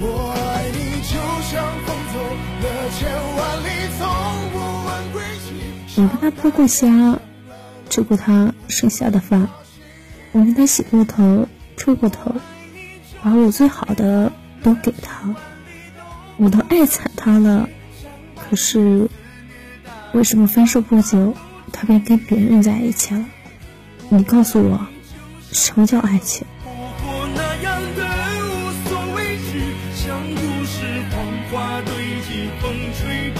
我爱你就像风走了千万里，从不问归期。我跟他拍过虾，吃过他剩下的饭。我跟他洗过头，吹过头，把我最好的都给他，我都爱惨他了。可是，为什么分手不久，他便跟别人在一起了？你告诉我，什么叫爱情？故事，黄花堆积，风吹。